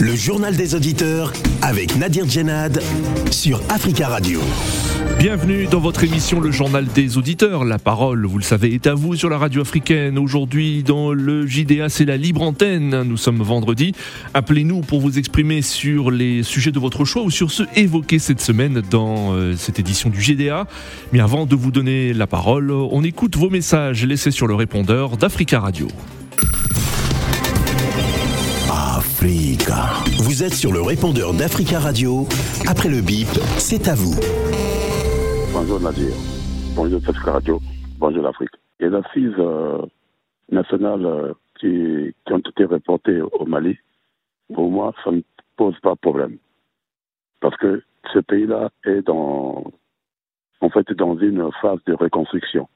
Le journal des auditeurs avec Nadir Djenad sur Africa Radio. Bienvenue dans votre émission Le Journal des Auditeurs. La parole, vous le savez, est à vous sur la radio africaine. Aujourd'hui, dans le JDA, c'est la libre antenne. Nous sommes vendredi. Appelez-nous pour vous exprimer sur les sujets de votre choix ou sur ceux évoqués cette semaine dans euh, cette édition du JDA. Mais avant de vous donner la parole, on écoute vos messages laissés sur le répondeur d'Africa Radio. Vous êtes sur le répondeur d'Africa Radio. Après le bip, c'est à vous. Bonjour Nadir. Bonjour Africa Radio. Bonjour l'Afrique. Et les assises euh, nationales euh, qui, qui, ont été reportées au Mali, pour moi, ça ne pose pas de problème. Parce que ce pays-là est dans, en fait, dans une phase de reconstruction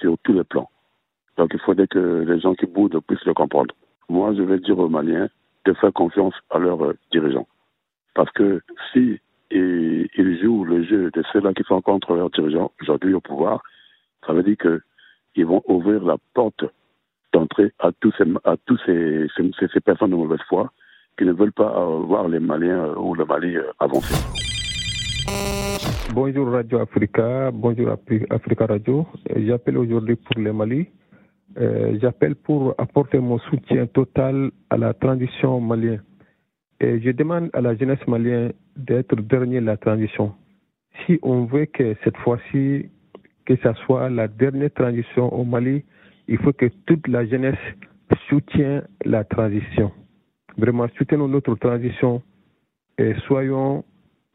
sur tous les plans. Donc il faudrait que les gens qui boudent puissent le comprendre. Moi, je vais dire aux Maliens de faire confiance à leurs euh, dirigeants. Parce que si ils jouent le jeu de ceux-là qui sont contre leurs dirigeants aujourd'hui au pouvoir, ça veut dire qu'ils vont ouvrir la porte d'entrée à tous, ces, ces, personnes de mauvaise foi qui ne veulent pas voir les Maliens euh, ou le Mali euh, avancer. Bonjour Radio Africa, bonjour Africa Radio. J'appelle aujourd'hui pour le Mali. Euh, J'appelle pour apporter mon soutien total à la transition malienne. Et je demande à la jeunesse malienne d'être dernier la transition. Si on veut que cette fois-ci, que ce soit la dernière transition au Mali, il faut que toute la jeunesse soutienne la transition. Vraiment, soutenons notre transition et soyons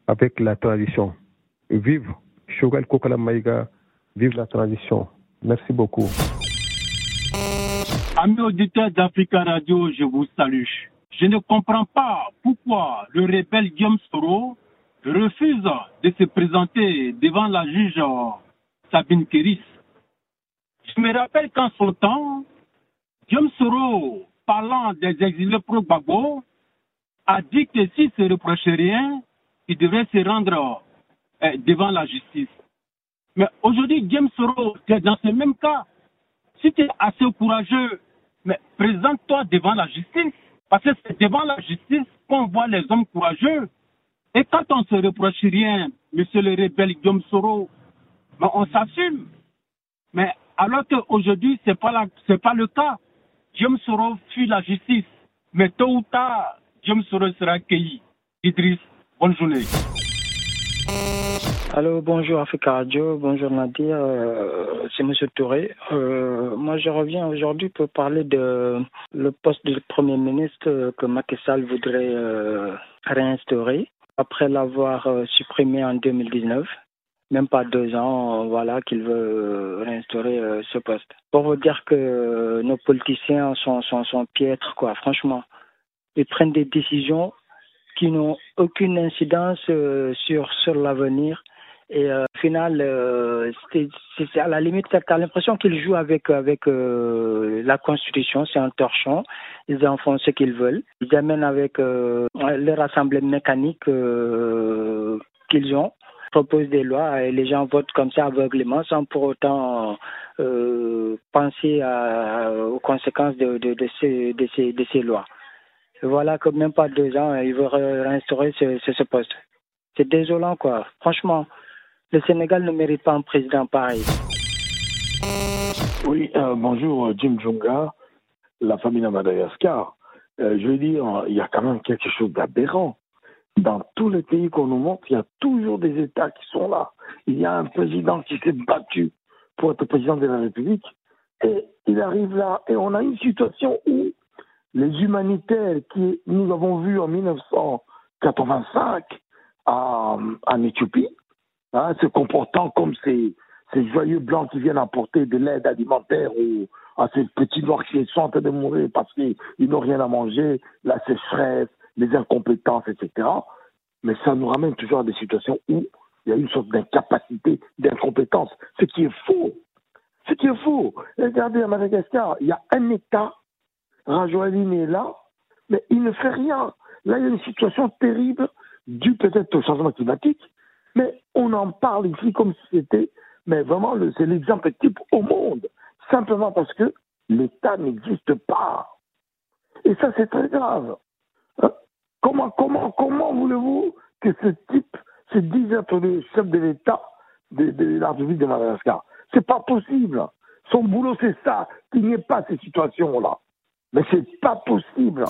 avec la transition. Vive Shogal Kokala Maïga, vive la transition. Merci beaucoup. Amis auditeurs d'Africa Radio, je vous salue. Je ne comprends pas pourquoi le rebelle Guillaume Soro refuse de se présenter devant la juge Sabine Kéris. Je me rappelle qu'en son temps, Guillaume Soro, parlant des exilés pro-Gbagbo, a dit que s'il se reprochait rien, il devrait se rendre eh, devant la justice. Mais aujourd'hui, Guillaume Soro, dans ce même cas. Si tu es assez courageux, mais présente-toi devant la justice. Parce que c'est devant la justice qu'on voit les hommes courageux. Et quand on se reproche rien, monsieur le rebelle Guillaume Soro, ben on s'assume. Mais alors qu'aujourd'hui, ce n'est pas, pas le cas. Guillaume Soro fuit la justice. Mais tôt ou tard, Guillaume Soro sera accueilli. Idriss, bonne journée. Allô, bonjour Africa Radio, bonjour Nadir, euh, c'est Monsieur Touré. Euh, moi, je reviens aujourd'hui pour parler de le poste du Premier ministre que Macky Sall voudrait euh, réinstaurer après l'avoir euh, supprimé en 2019. Même pas deux ans, voilà, qu'il veut réinstaurer euh, ce poste. Pour vous dire que nos politiciens sont, sont, sont piètres, quoi, franchement. Ils prennent des décisions qui n'ont aucune incidence euh, sur, sur l'avenir et euh, au final, euh, à la limite, tu l'impression qu'ils jouent avec, avec euh, la Constitution, c'est un torchon. Ils en font ce qu'ils veulent. Ils amènent avec leur assemblée mécanique qu'ils ont proposent des lois et les gens votent comme ça aveuglément sans pour autant penser à, aux conséquences de, ces, lois. Voilà que même pas deux ans, ils veulent réinstaurer ce poste. C'est désolant, quoi. Franchement, le Sénégal ne mérite pas un président pareil. Oui, euh, bonjour Jim Junga, la famille de Madagascar. Euh, je veux dire, il y a quand même quelque chose d'aberrant. Dans tous les pays qu'on nous montre, il y a toujours des États qui sont là. Il y a un président qui s'est battu pour être président de la République et il arrive là et on a une situation où les humanitaires qui nous avons vus en 1985 en, en Éthiopie, hein, se comportant comme ces, joyeux blancs qui viennent apporter de l'aide alimentaire ou à ces petits noirs qui sont en train de mourir parce qu'ils n'ont rien à manger, la sécheresse, les incompétences, etc. Mais ça nous ramène toujours à des situations où il y a une sorte d'incapacité, d'incompétence, ce qui est faux. Ce qui est faux. Regardez à Madagascar, il y a un État, Rajoaline est là, mais il ne fait rien. Là, il y a une situation terrible due peut-être au changement climatique, mais on en parle ici comme si c'était, mais vraiment, c'est l'exemple type au monde. Simplement parce que l'État n'existe pas. Et ça, c'est très grave. Comment, comment, comment voulez-vous que ce type se dise être le chef de l'État de, de la République de Madagascar? C'est pas possible. Son boulot, c'est ça, qu'il n'y ait pas ces situations-là. Mais c'est pas possible.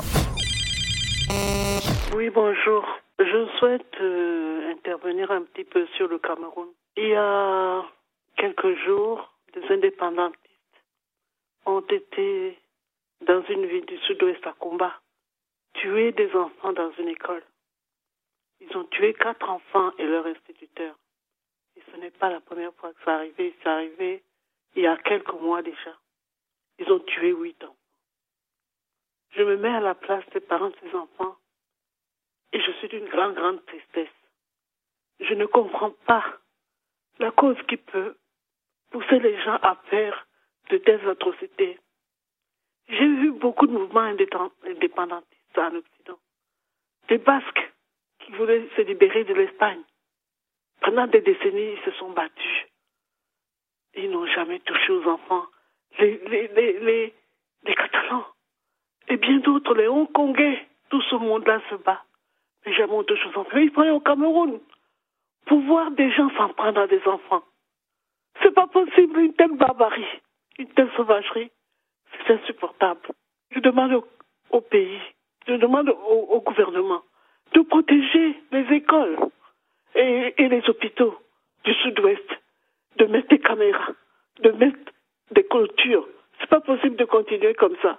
Oui, bonjour. Je souhaite euh, intervenir un petit peu sur le Cameroun. Il y a quelques jours, des indépendantistes ont été dans une ville du sud-ouest à combat, tuer des enfants dans une école. Ils ont tué quatre enfants et leur instituteur. Et ce n'est pas la première fois que ça arrivé. C'est arrivé il y a quelques mois déjà. Ils ont tué huit enfants. Je me mets à la place des parents de ces enfants et je suis d'une grande, grande tristesse. Je ne comprends pas la cause qui peut pousser les gens à faire de telles atrocités. J'ai vu beaucoup de mouvements indépendantistes en Occident. Des Basques qui voulaient se libérer de l'Espagne. Pendant des décennies, ils se sont battus. Ils n'ont jamais touché aux enfants. Les, les, Catalans et bien d'autres, les Hongkongais, tout ce monde-là se bat. Touche aux enfants. Ils prennent au Cameroun pour voir des gens s'en prendre à des enfants. C'est pas possible, une telle barbarie, une telle sauvagerie. C'est insupportable. Je demande au, pays, je demande au, gouvernement de protéger les écoles et, et les hôpitaux du sud-ouest, de mettre des caméras, de mettre des clôtures. C'est pas possible de continuer comme ça.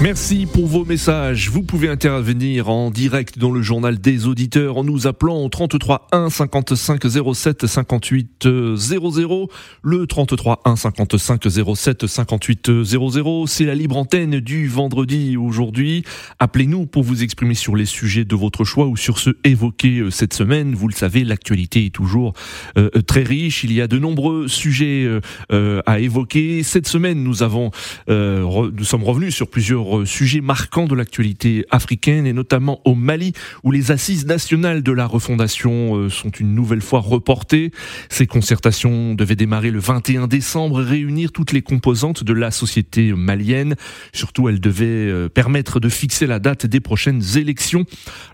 Merci pour vos messages. Vous pouvez intervenir en direct dans le journal des auditeurs en nous appelant au 33 1 55 07 58 00. Le 33 1 55 07 58 00. C'est la libre antenne du vendredi aujourd'hui. Appelez-nous pour vous exprimer sur les sujets de votre choix ou sur ceux évoqués euh, cette semaine. Vous le savez, l'actualité est toujours euh, très riche. Il y a de nombreux sujets euh, à évoquer. Cette semaine, nous avons, nous sommes revenus sur plusieurs sujet marquant de l'actualité africaine et notamment au Mali où les assises nationales de la refondation euh, sont une nouvelle fois reportées. Ces concertations devaient démarrer le 21 décembre et réunir toutes les composantes de la société malienne. Surtout, elles devaient euh, permettre de fixer la date des prochaines élections.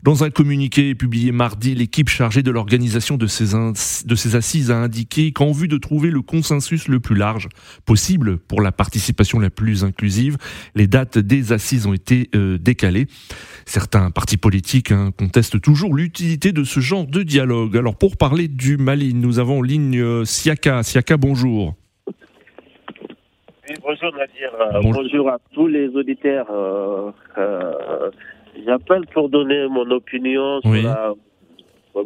Dans un communiqué publié mardi, l'équipe chargée de l'organisation de de ces assises a indiqué qu'en vue de trouver le consensus le plus large possible pour la participation la plus inclusive, les dates des assises ont été euh, décalées. Certains partis politiques hein, contestent toujours l'utilité de ce genre de dialogue. Alors pour parler du Mali, nous avons en ligne euh, Siaka. Siaka, bonjour. Oui, bonjour Nadir. Euh, bonjour. à tous les auditeurs. J'appelle pour donner mon opinion sur, la,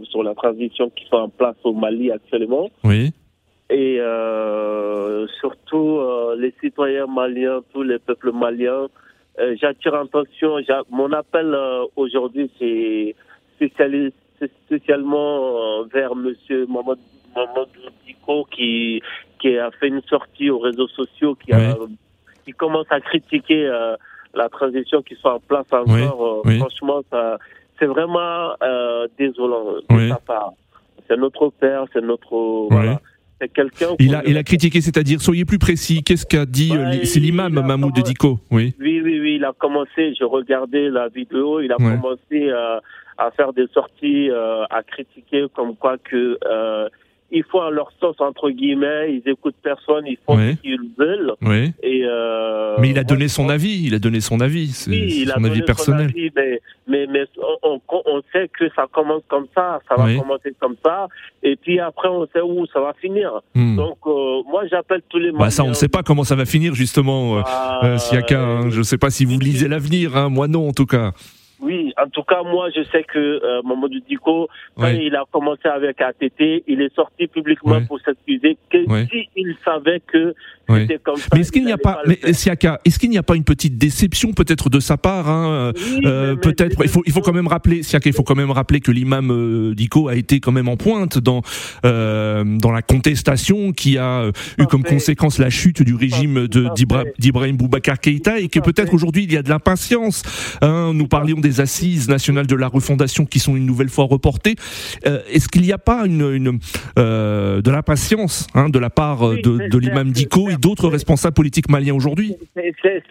sur la transition qui fait en place au Mali actuellement. Oui et surtout les citoyens maliens, tous les peuples maliens euh, j'attire attention. Mon appel euh, aujourd'hui, c'est spécialement euh, vers Monsieur Mamadou, Diko qui qui a fait une sortie aux réseaux sociaux, qui, qui commence à critiquer la transition qui soit en place encore. Franchement, ça, c'est vraiment désolant de sa part. C'est notre père, c'est notre voilà quelqu'un. Il a, il a critiqué, c'est-à-dire, soyez plus précis. Qu'est-ce qu'a dit euh, C'est l'imam Mahmoud Diko, oui. Oui, oui, oui. Il a commencé. Je regardais la vidéo. Il a commencé euh, à faire des sorties, euh, à critiquer comme quoi que il faut à leur sauce entre guillemets, ils écoutent personne, ils font ce qu'ils veulent. Oui. Et euh, mais il a donné son avis, il a donné son avis, oui, son avis personnel. Son avis, mais, mais, on, on, sait que ça commence comme ça, ça va commencer comme ça, et puis après on sait où ça va finir. Hmm. Donc euh, moi j'appelle tous les. Bah ça on ne sait pas comment ça va finir justement, euh, ah, euh Siaka. Hein. je ne sais pas si vous lisez l'avenir, hein. moi non en tout cas. Oui, en tout cas, moi, je sais que euh, Mamadou Diko, quand il a commencé avec ATT, il est sorti publiquement pour s'excuser que s'il savait que c'était comme ça. Mais est-ce qu'il n'y a pas, mais Siaka, est-ce qu'il n'y a pas une petite déception peut-être de sa part hein, euh, Peut-être? Il faut, il faut quand même rappeler, Siaka, il faut quand même rappeler que l'imam euh, Diko a été quand même en pointe dans euh, dans la contestation qui a eu comme conséquence la chute du régime de d'Ibrahim Boubacar Keïta et que peut-être aujourd'hui il y a de l'impatience. Hein, nous parlions des des assises nationales de la refondation qui sont une nouvelle fois reportées. Est-ce qu'il n'y a pas une, une de l'impatience hein, de la part de, de l'imam Diko et d'autres responsables politiques maliens aujourd'hui?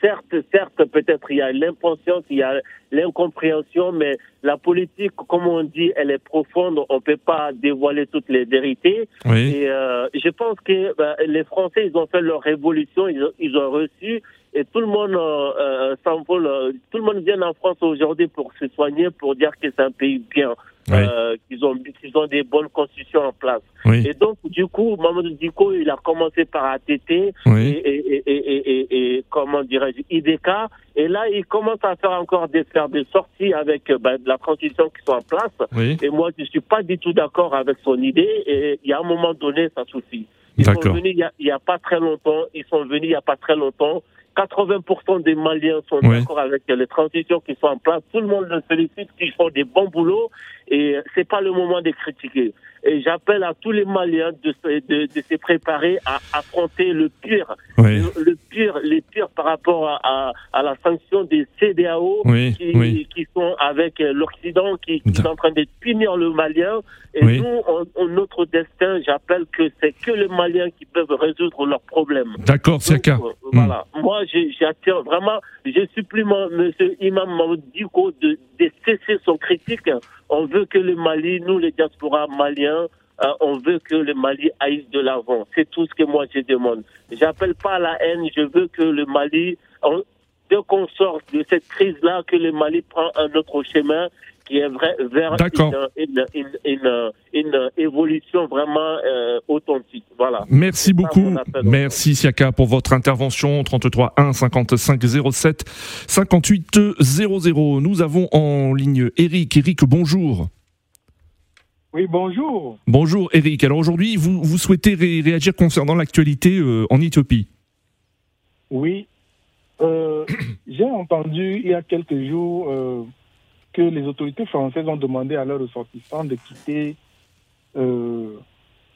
Certes, certes, peut-être il y a l'impatience, il y a l'incompréhension, mais la politique, comme on dit, elle est profonde. On ne peut pas dévoiler toutes les vérités. Et euh, je pense que ben, les Français, ils ont fait leur révolution, ils ont, ils ont reçu, et tout le monde euh, euh s'envole. Euh, tout le monde vient en France aujourd'hui pour se soigner, pour dire que c'est un pays bien. Euh, qu'ils ont, qu'ils ont des bonnes constitutions en place. Et donc, du coup, Mamadou Diko, il a commencé par ATT et, et, et, et, comment dirais-je, IDK. Et là, il commence à faire encore des, faire des sorties avec ben, la constitution qui sont en place. Et moi, je suis pas du tout d'accord avec son idée. Et il y a un moment donné, ça suffit. Ils sont venus il y, a, pas très longtemps. Ils sont venus il y a pas très longtemps. 80% des Maliens sont d'accord avec les transitions qui sont en place. Tout le monde le félicite, qu'ils font des bons boulots et c'est pas le moment de critiquer. Et j'appelle à tous les Maliens de, de, de, se préparer à affronter le pire, le, pire, les pires par rapport à, à, la sanction des CDAO qui, qui, sont avec l'Occident, qui, qui sont en train de punir le Malien. Et nous, on, notre destin, j'appelle que c'est que les Maliens qui peuvent résoudre leurs problèmes. D'accord, c'est cas. Euh, voilà. Hmm. Moi, j'attire vraiment, je supplie M. Imam Diko de, de cesser son critique. On veut que le Mali, nous les diasporas maliens, euh, on veut que le Mali aille de l'avant. C'est tout ce que moi je demande. J'appelle pas à la haine, je veux que le Mali, dès qu'on sort de cette crise-là, que le Mali prend un autre chemin qui est vrai, vers une, une, une, une, évolution vraiment euh, authentique. Voilà. Merci beaucoup. Merci Siaka pour votre intervention. 33 1 55 07 58 00. Nous avons en ligne Eric. Eric, bonjour. Oui, bonjour. Bonjour Eric. Alors aujourd'hui, vous, vous souhaitez réagir concernant l'actualité euh, en Éthiopie? Oui. Euh, j'ai entendu il y a quelques jours que les autorités françaises ont demandé à leurs ressortissants de quitter euh,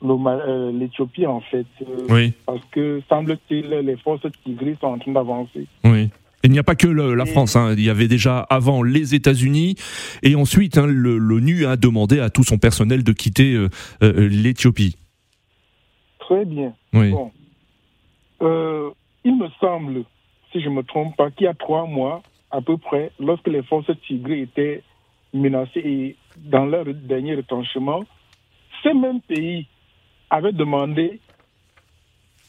euh, l'Éthiopie, en fait. Euh, parce que, semble-t-il, les forces tigris sont en train d'avancer. Oui. Il n'y a pas que la France, hein. il y avait déjà avant les États-Unis et ensuite hein, l'ONU a demandé à tout son personnel de quitter l'Éthiopie. Très bien. Oui. Bon. il me semble, si je ne me trompe pas, qu'il y a trois mois, à peu près, lorsque les forces tigrées étaient menacées et dans leur dernier retranchement, ces mêmes pays avaient demandé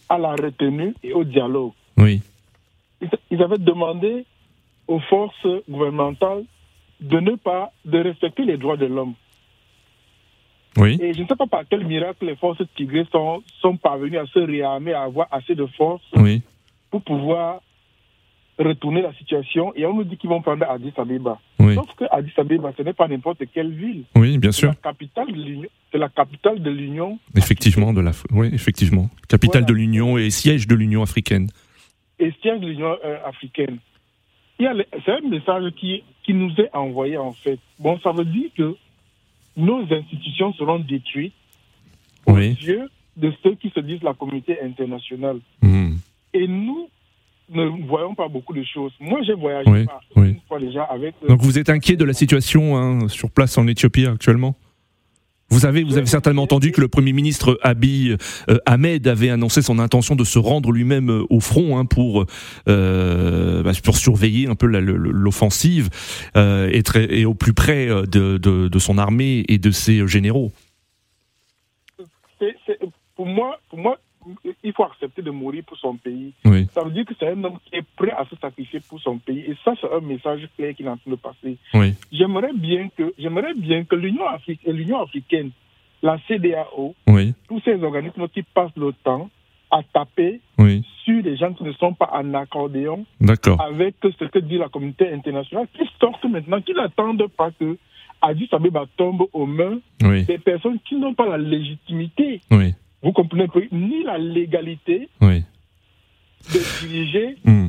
à la retenue et au dialogue. Oui. Ils avaient demandé aux forces gouvernementales de ne pas de respecter les droits de l'homme. Oui. Et je ne sais pas par quel miracle les forces tigrées sont, sont parvenues à se réarmer, à avoir assez de force oui. pour pouvoir retourner la situation et on nous dit qu'ils vont prendre Addis Abeba. Oui. Sauf que Addis Abeba, ce n'est pas n'importe quelle ville. Oui, bien sûr. C'est la capitale de l'Union. Effectivement, de la, oui, effectivement, capitale de l'Union et siège de l'Union africaine. Et siège de l'Union euh, africaine. C'est un message qui, qui nous est envoyé en fait. Bon, ça veut dire que nos institutions seront détruites aux yeux de ceux qui se disent la communauté internationale. Mmh. Et nous, ne voyons pas beaucoup de choses. Moi, j'ai voyagé oui, fois déjà avec. Donc vous êtes inquiet de la situation hein, sur place en Éthiopie actuellement? Vous avez, vous avez certainement entendu que le Premier ministre Abiy euh, Ahmed avait annoncé son intention de se rendre lui-même euh, au front hein, pour, euh, bah, pour surveiller un peu l'offensive et, au plus près de, son armée et de ses généraux. pour moi, pour moi il faut accepter de mourir pour son pays. Ça veut dire que c'est un homme qui est prêt à se sacrifier pour son pays. Et ça, c'est un message clair qu'il est en train de passer. J'aimerais bien que, j'aimerais bien que l'Union africaine, l'Union africaine, la CDAO, tous ces organismes qui passent le temps à taper sur les gens qui ne sont pas en accordéon avec ce que dit la communauté internationale, qui sortent maintenant, qui n'attendent pas que Addis Abeba tombe aux mains des personnes qui n'ont pas la légitimité vous comprenez que ni la légalité de diriger hmm.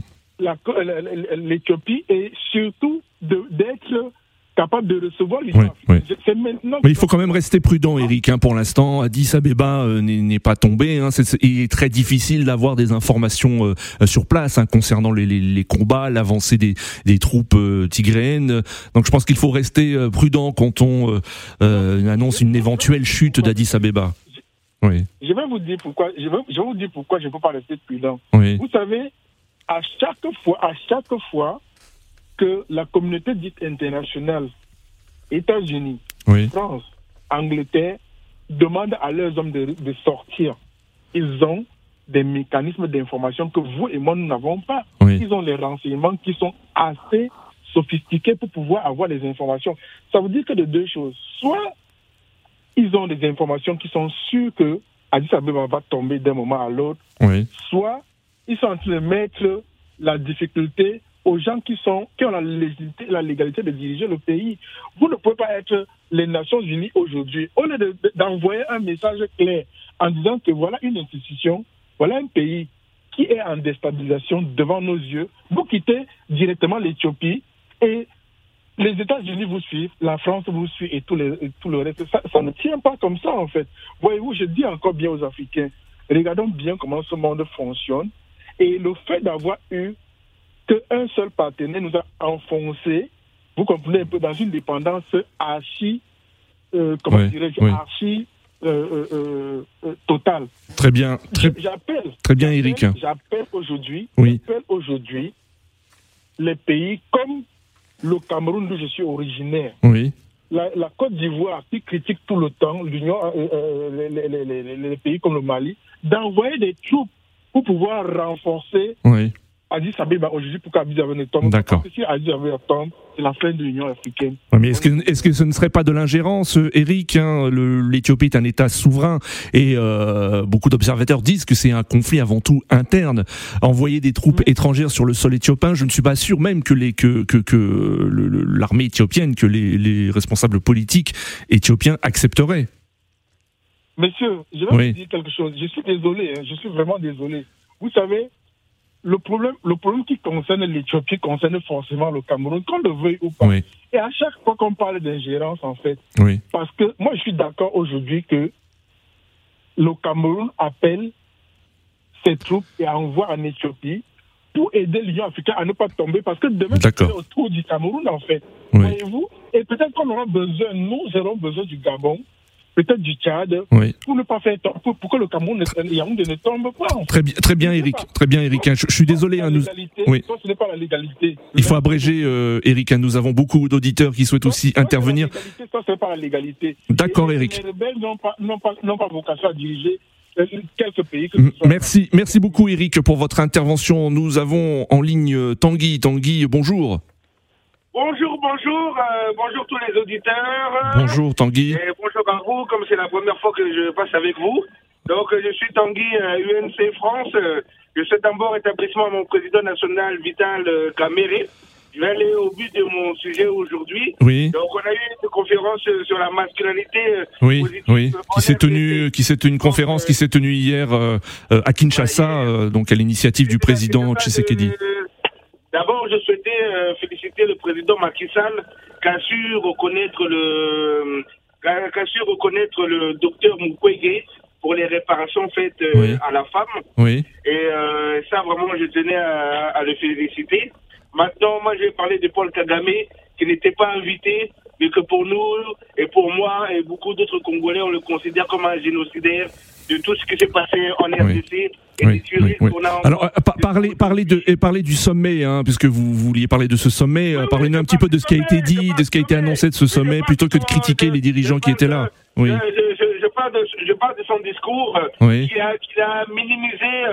l'Éthiopie et surtout d'être capable de recevoir africaine. maintenant. Mais il faut quand même rester prudent, Eric. Hein, pour l'instant, Addis Abeba euh, n'est pas tombé. Hein, il est très difficile d'avoir des informations euh, sur place hein, concernant les, les, les combats, l'avancée des, des, troupes euh, tigréennes. Donc, je pense qu'il faut rester prudent quand on annonce une éventuelle chute d'Addis Abeba. Oui. Je vais vous dire pourquoi. Je vais, je vais vous dire pourquoi je ne peux pas rester prudent. Oui. Vous savez, à chaque fois, à chaque fois que la communauté dite internationale, États-Unis, France, Angleterre, demandent à leurs hommes de, sortir, ils ont des mécanismes d'information que vous et moi, nous n'avons pas. Ils ont les renseignements qui sont assez sophistiqués pour pouvoir avoir les informations. Ça veut dire que de deux choses. Soit ils ont des informations qui sont sûres que Addis Abeba va tomber d'un moment à l'autre, soit ils sont en train de mettre la difficulté aux gens qui, sont, qui ont la légalité, la légalité de diriger le pays. Vous ne pouvez pas être les Nations Unies aujourd'hui. Au lieu d'envoyer un message clair en disant que voilà une institution, voilà un pays qui est en déstabilisation devant nos yeux, vous quittez directement l'Éthiopie et les États-Unis vous suivent, la France vous suit et tout, les, tout le reste. Ça, ça, ne tient pas comme ça, en fait. Voyez-vous, je dis encore bien aux Africains, regardons bien comment ce monde fonctionne. Et le fait d'avoir eu qu'un seul partenaire nous a enfoncé, vous comprenez un peu, dans une dépendance archi, euh, comment dirais-je, archi euh, euh, totale. Très bien. Très, j'appelle, très bien, Eric. J'appelle aujourd'hui, j'appelle aujourd'hui les pays comme le Cameroun d'où je suis originaire. Oui. La, Côte d'Ivoire qui critique tout le temps l'Union, les, les, pays comme le Mali, d'envoyer des troupes pour pouvoir renforcer oui. Addis Abeba aujourd'hui pour qu'Addis Abeba tombe. D'accord. Parce que si Addis Abeba tombe, c'est la fin de l'Union africaine. mais est-ce que, est-ce que ce ne serait pas de l'ingérence, Eric hein, L'Éthiopie est un État souverain et euh, beaucoup d'observateurs disent que c'est un conflit avant tout interne. Envoyer des troupes étrangères sur le sol éthiopien, je ne suis pas sûr même que, les, que, que, que l'armée éthiopienne, que les, les responsables politiques éthiopiens accepteraient. Monsieur, je vais vous dire quelque chose. Je suis désolé, hein, je suis vraiment désolé. Vous savez, le problème, le problème qui concerne l'Éthiopie concerne forcément le Cameroun, qu'on le veuille ou pas. Et à chaque fois qu'on parle d'ingérence, en fait, parce que moi je suis d'accord aujourd'hui que le Cameroun appelle ses troupes et envoie en Éthiopie pour aider l'Union africaine à ne pas tomber, parce que demain, c'est autour du Cameroun, en fait. Voyez-vous? Et peut-être qu'on aura besoin, nous aurons besoin du Gabon, peut-être du Tchad, pour ne pas faire pour, pour que le Cameroun ne, ne tombe pas. Très bien, très bien, Eric. Très bien, Eric. Je, suis désolé. Hein, nous... Oui. ce n'est pas la légalité. Il faut abréger, euh, Eric. Hein, nous avons beaucoup d'auditeurs qui souhaitent aussi intervenir. Ça, ce n'est pas la légalité. D'accord, Eric. Les rebelles n'ont pas, pas, pas vocation à diriger quelques pays. merci, merci beaucoup, Eric, pour votre intervention. Nous avons en ligne Tanguy. Tanguy, bonjour. Bonjour, bonjour, euh, bonjour tous les auditeurs. Bonjour Tanguy. Et bonjour à vous, comme c'est la première fois que je passe avec vous. Donc je suis Tanguy, UNC euh, France. Je souhaite d'abord établissement à mon président national Vital Caméré. Euh, je vais aller au but de mon sujet aujourd'hui. Oui. Donc on a eu une conférence sur la masculinité. Oui, oui. Qui s'est tenue, qui s'est une conférence qui s'est tenue hier à Kinshasa, donc à l'initiative du président Tshisekedi. D'abord, je souhaitais euh, féliciter le président Macky Sall qui a su reconnaître le, qu'a su reconnaître le docteur Mukwege pour les réparations faites euh, à la femme. Oui. Et euh, ça, vraiment, je tenais à, à, le féliciter. Maintenant, moi, je vais parler de Paul Kagame, qui n'était pas invité, mais que pour nous, et pour moi, et beaucoup d'autres Congolais, on le considère comme un génocidaire de tout ce qui s'est passé en RDC. Oui, oui, oui. Alors, euh, parlez, parlez, de, et parlez du sommet, hein, puisque vous, vouliez parler de ce sommet. Euh, parlez-nous un petit peu de ce qui a été dit, de ce qui a été annoncé de ce sommet, plutôt que de critiquer les dirigeants qui étaient là. Oui. Je, parle, de, je parle de son discours euh, qui, a, qui, a, minimisé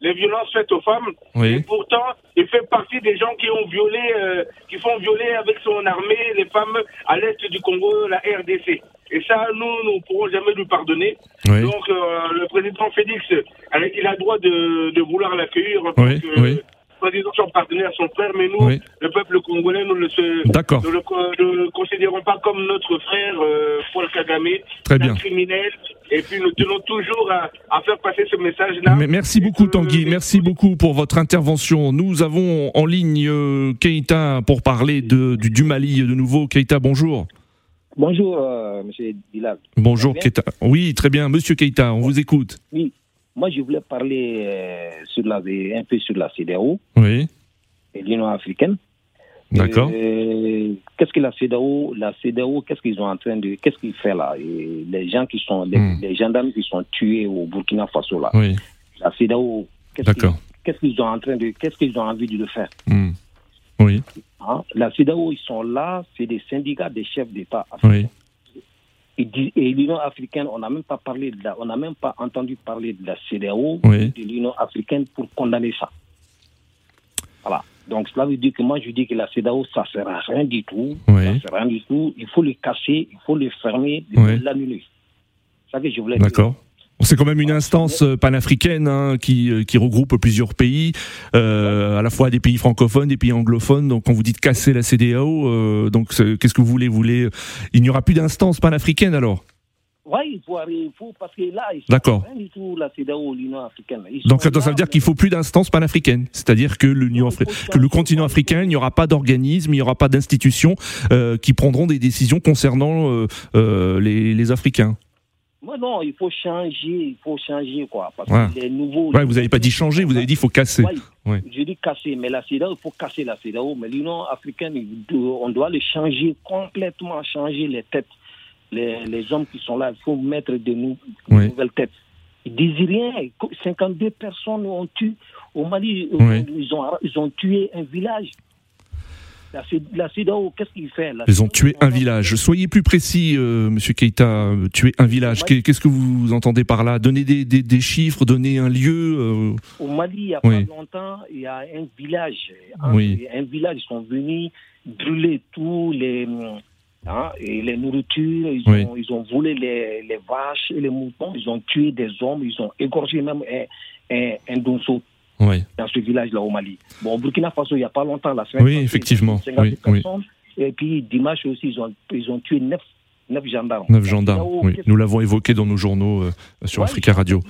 les violences faites aux femmes. Et pourtant, il fait partie des gens qui ont violé, qui font violer avec son armée les femmes à l'est du Congo, la RDC. Et ça, nous, nous ne pourrons jamais lui pardonner. Donc, euh, le président Félix, il a le droit de, de vouloir l'accueillir tant président, son partenaire, son frère, mais nous, le peuple congolais, nous ne le, considérons pas comme notre frère euh, Paul Kagame, Très bien. un criminel. Et puis nous tenons toujours à, faire passer ce message-là. Merci beaucoup Tanguy, merci beaucoup pour votre intervention. Nous avons en ligne euh, Keita pour parler de, du, Mali de nouveau. Keita, bonjour. Bonjour, euh, monsieur Dilal. Bonjour, Keita. Oui, très bien. Monsieur Keita, on vous écoute. Oui, moi, je voulais parler euh, sur la, un peu sur la CDAO oui. et l'Union africaine. D'accord. Euh, qu'est-ce que la CDAO, la CDAO, qu'est-ce qu'ils sont en train de, qu'est-ce qu'ils font là? Les gens qui sont, les, hmm. gendarmes qui sont tués au Burkina Faso là. Oui. La CDAO, qu'est-ce qu'ils sont en train de, qu'est-ce qu'ils ont envie de le faire? Hmm. Oui. Hein? La CDAO, ils sont là, c'est des syndicats des chefs d'État africains. Oui. Et, l'Union africaine, on n'a même pas parlé de on n'a même pas entendu parler de la CDAO, de l'Union africaine pour condamner ça. Voilà. Donc cela veut dire que moi je dis que la CEDAO, ça ne sert à rien du tout. Oui. sert à rien du tout. Il faut le casser, il faut le fermer, il faut l'annuler. C'est ça que je voulais D'accord. C'est quand même une instance euh, panafricaine hein, qui, euh, qui regroupe plusieurs pays, euh, à la fois des pays francophones, des pays anglophones. Donc quand vous dites casser la CDAO, euh, donc qu'est-ce que vous voulez, vous voulez Il n'y aura plus d'instance panafricaine alors? Oui, il faut, il faut, parce que là, D'accord. du tout la CEDAO, l'Union africaine. Donc ça, veut dire qu'il faut plus d'instance panafricaine, c'est-à-dire que l'Union que le continent africain, il n'y aura pas d'organisme, il n'y aura pas d'institutions euh, qui prendront des décisions concernant euh, euh, les, les Africains. Moi, non, il faut changer, il faut changer, quoi. Parce que les nouveaux. Ouais, vous n'avez pas dit changer, vous avez dit qu'il faut casser. Ouais, J'ai dit casser, mais la CEDAO, il faut casser la CEDAO. Mais l'Union africaine, on doit le changer, complètement changer les têtes. Les, les hommes qui sont là, il faut mettre de, nouvelles têtes. Ils disent rien. 52 personnes ont tué. Au Mali, ils, ont, ils ont tué un village. La, CEDAO, qu'est-ce qu'il fait Ils ont tué un village. Soyez plus précis, euh, Monsieur Keita. Tuer un village. Qu'est-ce que vous entendez par là? Donner des, des, chiffres, donner un lieu. Euh... Au Mali, il y a pas longtemps, il y a un village. Un, oui. un village. Ils sont venus brûler tous les hein, et les nourritures. Ils ont, ils ont volé les, les, vaches et les moutons. Ils ont tué des hommes. Ils ont égorgé même un, un, un donceau dans ce village-là au Mali. Bon, au Burkina Faso, il n'y a pas longtemps, la semaine Oui, effectivement. Oui, Et puis, dimanche aussi, ils ont, ils ont tué neuf, neuf gendarmes. Neuf gendarmes, oui. Nous l'avons évoqué dans nos journaux euh, sur Africa Radio.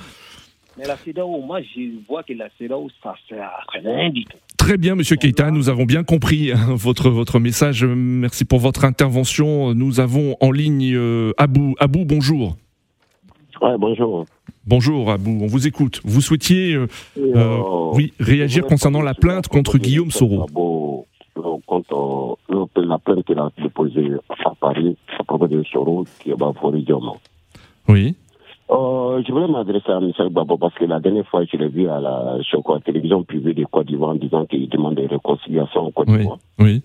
Mais la CEDAO, moi, je vois que la CEDAO, ça ne sert à rien du tout. Très bien, Monsieur Keita, nous avons bien compris hein, votre, votre message. Merci pour votre intervention. Nous avons en ligne euh, Abou. Abou, bonjour. Ouais, bonjour. Bonjour Abou, on vous écoute. Vous souhaitiez euh, euh, oui, réagir concernant la plainte contre Guillaume Soro Contre la plainte qu'il a déposée à Paris à propos de Soro qui est bafoué Oui. Euh, je voulais m'adresser à Michel Babo parce que la dernière fois, je l'ai vu à la, sur la télévision privée de Côte d'Ivoire en disant qu'il demande des réconciliations en Côte d'Ivoire. Oui.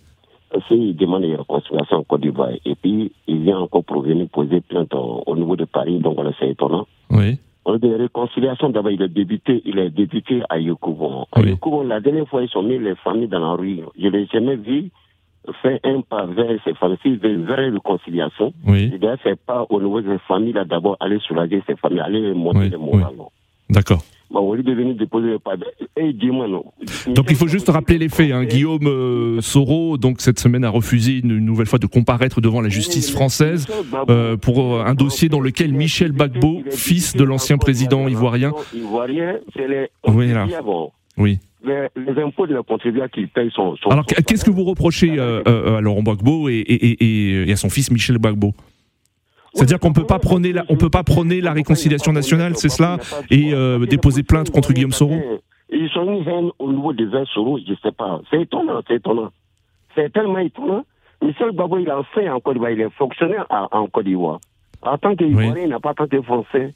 S'il demande des réconciliations en Côte d'Ivoire et puis il vient encore pour venir poser plainte au, niveau de Paris, donc c'est étonnant. Oui. On a des réconciliations, d'abord, il est débuté, il est débuté à Yokouvon. À Yokouvon, la dernière fois, ils ont mis les familles dans la rue. Je l'ai jamais vu faire un pas vers ces familles, vers la réconciliation. Oui. Il doit faire pas au niveau des familles, là, d'abord, aller soulager ces familles, aller monter les morales. D'accord. Bah, au lieu de venir déposer le pas, dis-moi non. Donc il faut juste rappeler les faits. Hein. Guillaume euh, Soro, donc cette semaine, a refusé une, nouvelle fois de comparaître devant la justice française euh, pour euh, un dossier dans lequel Michel Bagbo, fils de l'ancien président ivoirien, ivoirien, c'est les oui, là. oui. Les, les, impôts de la contribuable qui payent sont alors qu'est-ce que vous reprochez euh, euh, à Laurent Gbagbo et, et, et, et, à son fils Michel Bagbo c'est-à-dire qu'on peut pas prôner la, on peut pas prôner la réconciliation nationale, c'est cela, et euh, déposer plainte contre Guillaume Soro. Ils sont une haine au niveau des uns Soro, je sais pas. C'est étonnant, c'est étonnant. C'est tellement étonnant. Michel Babo, il a fait en Côte d'Ivoire, il est fonctionnaire en Côte d'Ivoire. En tant qu'Ivoirien, il n'a pas tant que Français.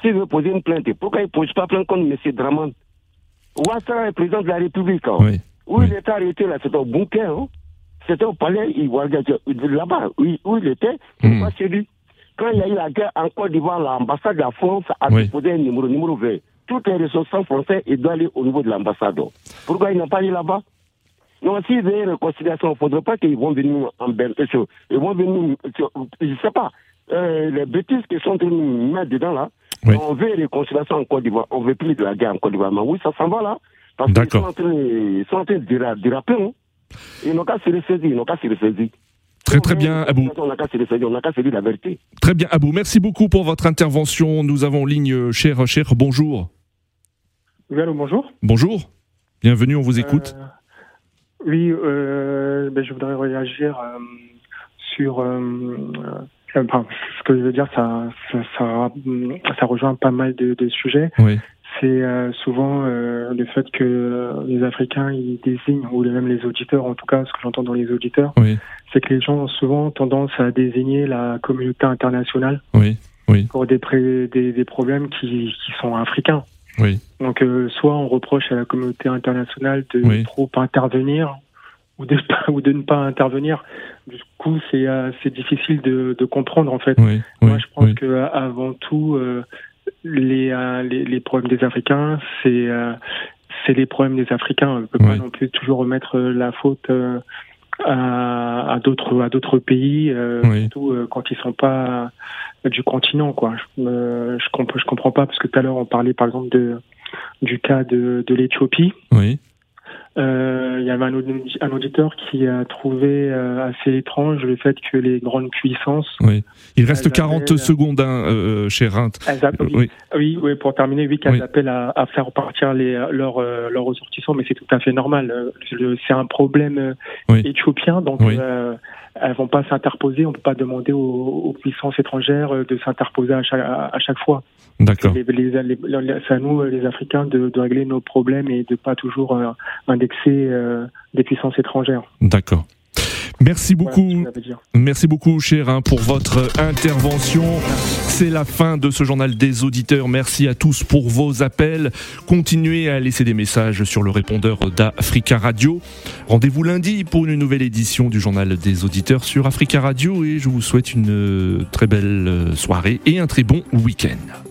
S'il veut poser une plainte, pourquoi il ne pose pas plainte contre M. Draman Ouattara est président de la République. Hein. Oui. Où il était arrêté là, c'était au bunker. Hein. C'était au palais ivoirien. Là-bas, où il était, il mmh. pas chez lui. Quand il y a eu la guerre en Côte d'Ivoire, l'ambassade de la France a déposé un numéro, numéro 20. Toutes les ressources français, ils doivent aller au niveau de l'ambassade. Pourquoi ils n'ont pas allé là-bas? Non, s'ils veulent une réconciliation, il ne faudrait pas qu'ils vont venir en Belgique. Ils vont venir, je ne sais pas, euh, les bêtises qui sont en train de mettre dedans là. On veut une réconciliation en Côte d'Ivoire. On veut plus de la guerre en Côte d'Ivoire. Mais oui, ça s'en va là. Parce qu'ils sont en train, ils sont en train de déraper. Hein. Ils n'ont qu'à se ressaisir, ils n'ont qu'à se ressaisir. Très très bien, Abou. On n'a qu'à se dire la vérité. Très bien, Abou. Merci beaucoup pour votre intervention. Nous avons en ligne euh, cher, cher, bonjour. Oui, allô, bonjour. Bonjour. Bienvenue, on vous écoute. Euh, oui, euh, ben, je voudrais réagir euh, sur. Enfin, ce que je veux dire, ça, ça, ça, ça rejoint pas mal de, de sujets. Oui c'est euh, souvent euh, le fait que les Africains ils désignent, ou même les auditeurs, en tout cas, ce que j'entends dans les auditeurs, c'est que les gens ont souvent tendance à désigner la communauté internationale oui, oui. pour des, des, des, problèmes qui, qui sont africains. Oui. Donc, euh, soit on reproche à la communauté internationale de trop intervenir ou de, ou de ne pas intervenir. Du coup, c'est c'est difficile de, de comprendre en fait. Moi, je pense que avant tout, euh, les, les, problèmes des Africains, c'est euh, c'est les problèmes des Africains. On ne peut pas non plus toujours remettre la faute euh, à, d'autres à d'autres pays, surtout quand ils sont pas du continent. Quoi. Je, je, comprends, je comprends pas parce que tout à l'heure on parlait par exemple de du cas de, de l'Éthiopie. Oui. Euh, il y avait un, auditeur qui a trouvé euh, assez étrange le fait que les grandes puissances. Oui. Il reste 40 secondes, hein, euh, chez Rint. Oui. oui. oui, pour terminer, oui, qu'elles appellent à, à, faire partir les, leurs, leurs ressortissants, mais c'est tout à fait normal. C'est un problème éthiopien, donc elles vont pas s'interposer. On peut pas demander aux, puissances étrangères de s'interposer à chaque, à, chaque fois. D'accord. C'est à nous, les Africains, de, de, régler nos problèmes et de pas toujours indexer euh, des puissances étrangères. D'accord. Merci beaucoup. Merci beaucoup, cher, pour votre intervention. C'est la fin de ce journal des auditeurs. Merci à tous pour vos appels. Continuez à laisser des messages sur le répondeur d'Africa Radio. Rendez-vous lundi pour une nouvelle édition du journal des auditeurs sur Africa Radio et je vous souhaite une très belle soirée et un très bon week-end.